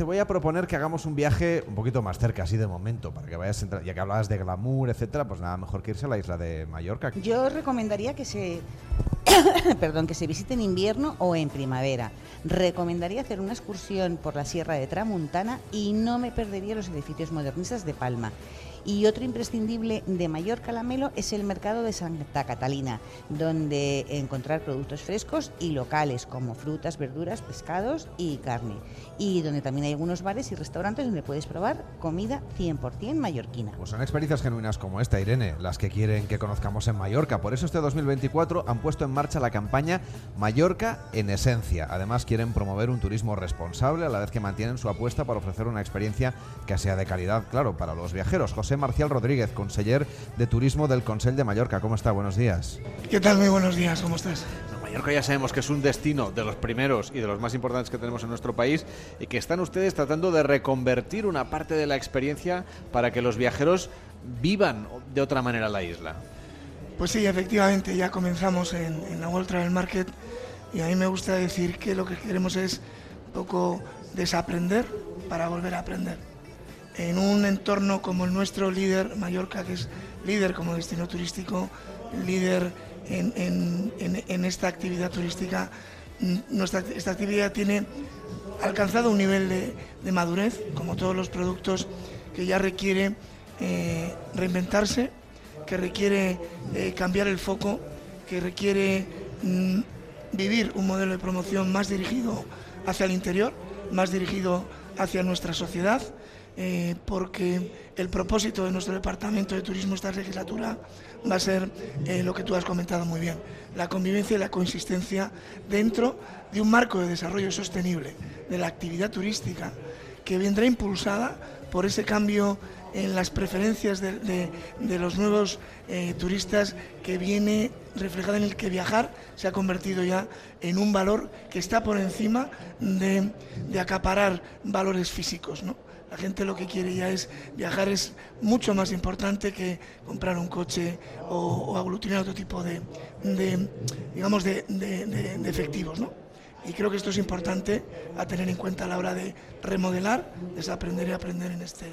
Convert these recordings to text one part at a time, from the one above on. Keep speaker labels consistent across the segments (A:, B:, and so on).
A: te voy a proponer que hagamos un viaje un poquito más cerca, así de momento, para que vayas, entra- ya que hablabas de glamour, etcétera, pues nada mejor que irse a la isla de Mallorca.
B: Yo recomendaría que se perdón, que se visite en invierno o en primavera. Recomendaría hacer una excursión por la Sierra de Tramuntana y no me perdería los edificios modernistas de Palma. Y otro imprescindible de Mallorca la Melo es el mercado de Santa Catalina, donde encontrar productos frescos y locales como frutas, verduras, pescados y carne. Y donde también hay algunos bares y restaurantes donde puedes probar comida 100% mallorquina.
A: Pues son experiencias genuinas como esta, Irene, las que quieren que conozcamos en Mallorca. Por eso este 2024 han puesto en marcha la campaña Mallorca en esencia. Además quieren promover un turismo responsable a la vez que mantienen su apuesta para ofrecer una experiencia que sea de calidad, claro, para los viajeros. José Marcial Rodríguez, conseller de Turismo del Consell de Mallorca. ¿Cómo está? Buenos días.
C: ¿Qué tal? Muy buenos días, ¿cómo estás?
D: Mallorca ya sabemos que es un destino de los primeros y de los más importantes que tenemos en nuestro país y que están ustedes tratando de reconvertir una parte de la experiencia para que los viajeros vivan de otra manera la isla.
C: Pues sí, efectivamente, ya comenzamos en, en la World Travel Market y a mí me gusta decir que lo que queremos es un poco desaprender para volver a aprender. En un entorno como el nuestro, líder, Mallorca, que es líder como destino turístico, líder en, esta actividad turística, mm, nuestra, esta actividad tiene alcanzado un nivel de, de madurez, como todos los productos, que ya requiere eh, reinventarse, que requiere eh, cambiar el foco, que requiere mm, vivir un modelo de promoción más dirigido hacia el interior, más dirigido hacia nuestra sociedad, eh, porque el propósito de nuestro departamento de turismo esta legislatura va a ser eh, lo que tú has comentado muy bien, la convivencia y la consistencia dentro de un marco de desarrollo sostenible de la actividad turística que vendrá impulsada por ese cambio en las preferencias de los nuevos eh, turistas que viene reflejada en el que viajar se ha convertido ya en un valor que está por encima de, de acaparar valores físicos. ¿no? La gente lo que quiere ya es viajar es mucho más importante que comprar un coche o, o aglutinar otro tipo de, de, digamos de, de- de- efectivos. ¿no? Y creo que esto es importante a tener en cuenta a la hora de remodelar, desaprender y aprender en, este,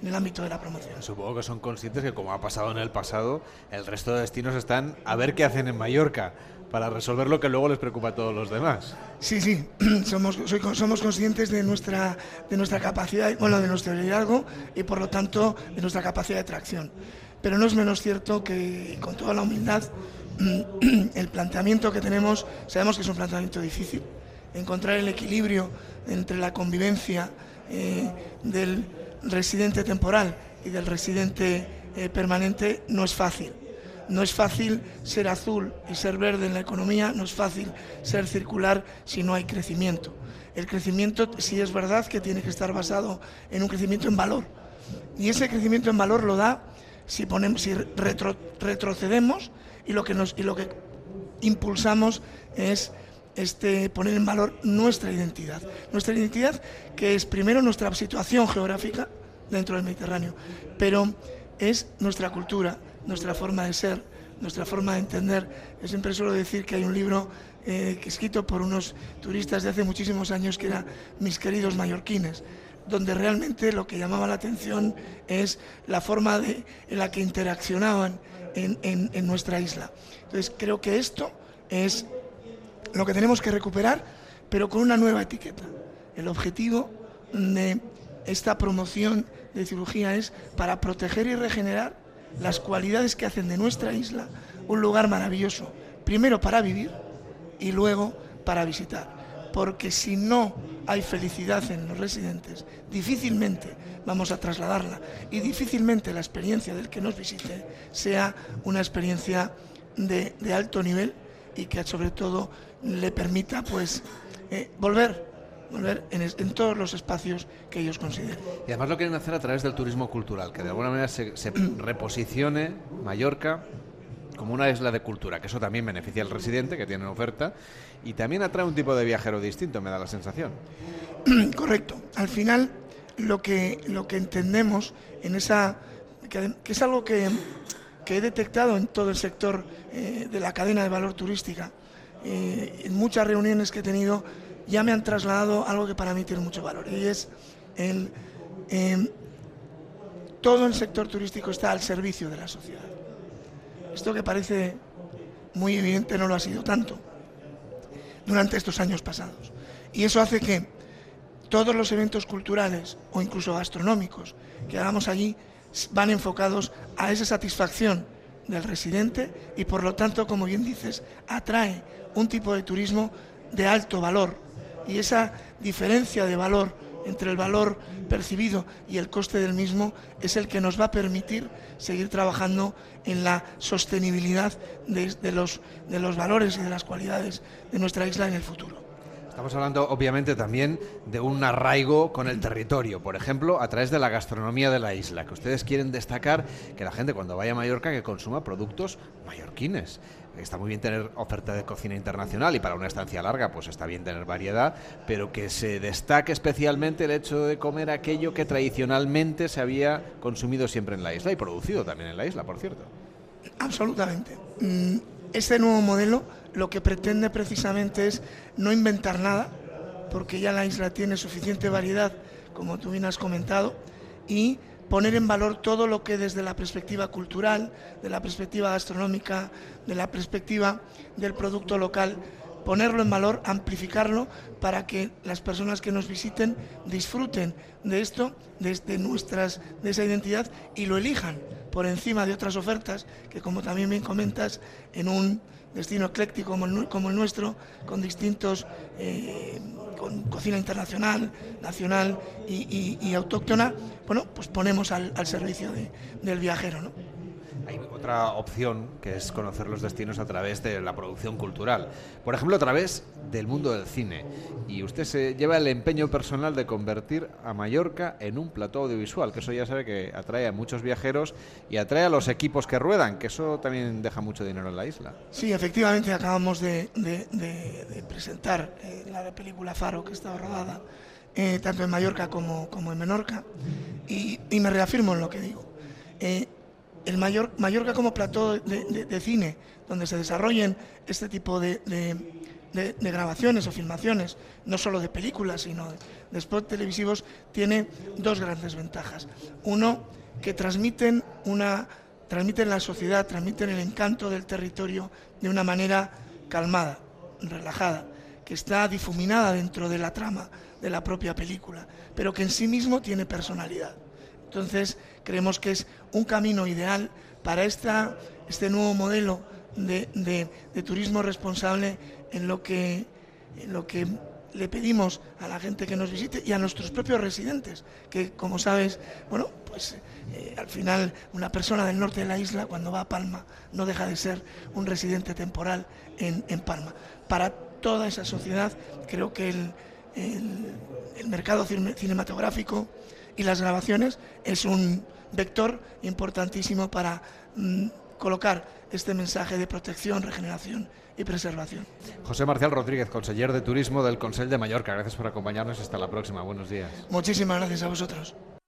C: en el ámbito de la promoción.
D: Supongo que son conscientes que como ha pasado en el pasado, el resto de destinos están a ver qué hacen en Mallorca para resolver lo que luego les preocupa a todos los demás.
C: Sí, sí, somos, somos conscientes de nuestra, de nuestra capacidad, bueno, de nuestro liderazgo y por lo tanto de nuestra capacidad de tracción. Pero no es menos cierto que, con toda la humildad, el planteamiento que tenemos, sabemos que es un planteamiento difícil. Encontrar el equilibrio entre la convivencia eh, del residente temporal y del residente eh, permanente no es fácil. No es fácil ser azul y ser verde en la economía, no es fácil ser circular si no hay crecimiento. El crecimiento sí es verdad que tiene que estar basado en un crecimiento en valor. Y ese crecimiento en valor lo da si, ponemos, si retro- retrocedemos y lo, que nos, y lo que impulsamos es este, poner en valor nuestra identidad. Nuestra identidad que es primero nuestra situación geográfica dentro del Mediterráneo, pero es nuestra cultura, nuestra forma de ser, nuestra forma de entender. Yo siempre suelo decir que hay un libro eh, escrito por unos turistas de hace muchísimos años que era Mis queridos mallorquines, donde realmente lo que llamaba la atención es la forma de, en la que interaccionaban en, en- en nuestra isla. Entonces creo que esto es lo que tenemos que recuperar, pero con una nueva etiqueta. El objetivo de esta promoción de cirugía es para proteger y regenerar las cualidades que hacen de nuestra isla un lugar maravilloso, primero para vivir y luego para visitar. Porque si no hay felicidad en los residentes, difícilmente vamos a trasladarla y difícilmente la experiencia del que nos visite sea una experiencia de, alto nivel y que sobre todo le permita pues eh, volver, volver en, es- en todos los espacios que ellos consideren.
D: Y además lo quieren hacer a través del turismo cultural, que de alguna manera se, se reposicione Mallorca como una isla de cultura, que eso también beneficia al residente que tiene oferta y también atrae un tipo de viajero distinto, me da la sensación.
C: Correcto. Al final, lo que, lo que entendemos en esa. que, que es algo que, que he detectado en todo el sector eh, de la cadena de valor turística, eh, en muchas reuniones que he tenido, ya me han trasladado algo que para mí tiene mucho valor y es el, todo el sector turístico está al servicio de la sociedad. Esto que parece muy evidente no lo ha sido tanto durante estos años pasados. Y eso hace que todos los eventos culturales o incluso gastronómicos que hagamos allí van enfocados a esa satisfacción del residente y por lo tanto, como bien dices, atrae un tipo de turismo de alto valor. Y esa diferencia de valor entre el valor percibido y el coste del mismo es el que nos va a permitir seguir trabajando en la sostenibilidad de, los, valores y de las cualidades de nuestra isla en el futuro.
D: Estamos hablando obviamente también de un arraigo con el territorio, por ejemplo, a través de la gastronomía de la isla, que ustedes quieren destacar que la gente cuando vaya a Mallorca que consuma productos mallorquines. Está muy bien tener oferta de cocina internacional y para una estancia larga pues está bien tener variedad, pero que se destaque especialmente el hecho de comer aquello que tradicionalmente se había consumido siempre en la isla y producido también en la isla, por cierto.
C: Absolutamente. Mm, este nuevo modelo lo que pretende precisamente es no inventar nada, porque ya la isla tiene suficiente variedad, como tú bien has comentado, y poner en valor todo lo que desde la perspectiva cultural, de la perspectiva gastronómica, de la perspectiva del producto local, ponerlo en valor, amplificarlo para que las personas que nos visiten disfruten de esto, de, nuestras, de esa identidad y lo elijan por encima de otras ofertas que, como también bien comentas, en un destino ecléctico como el, como el nuestro, con distintos, eh, con cocina internacional, nacional y, autóctona, bueno, pues ponemos al, servicio del viajero. ¿no?
D: Otra opción que es conocer los destinos a través de la producción cultural. Por ejemplo, a través del mundo del cine. Y usted se lleva el empeño personal de convertir a Mallorca en un plató audiovisual, que eso ya sabe que atrae a muchos viajeros y atrae a los equipos que ruedan, que eso también deja mucho dinero en la isla.
C: Sí, efectivamente, acabamos de, presentar eh, la película Faro, que está rodada eh, tanto en Mallorca como, como en Menorca, y, me reafirmo en lo que digo. Eh, el Mayor, Mallorca como plató de, cine, donde se desarrollen este tipo de, grabaciones o filmaciones, no solo de películas, sino de, spots televisivos, tiene dos grandes ventajas. Uno, que transmiten una transmiten la sociedad, transmiten el encanto del territorio de una manera calmada, relajada, que está difuminada dentro de la trama de la propia película, pero que en sí mismo tiene personalidad. Entonces, creemos que es un camino ideal para esta, este nuevo modelo de, turismo responsable en lo, que, en lo que le pedimos a la gente que nos visite y a nuestros propios residentes, que como sabes, bueno, pues eh, al final una persona del norte de la isla cuando va a Palma no deja de ser un residente temporal en, Palma. Para toda esa sociedad creo que el, el mercado cinematográfico y las grabaciones es un vector importantísimo para mm, colocar este mensaje de protección, regeneración y preservación.
D: José Marcial Rodríguez, conseller de Turismo del Consell de Mallorca, gracias por acompañarnos. Hasta la próxima. Buenos días.
C: Muchísimas gracias a vosotros.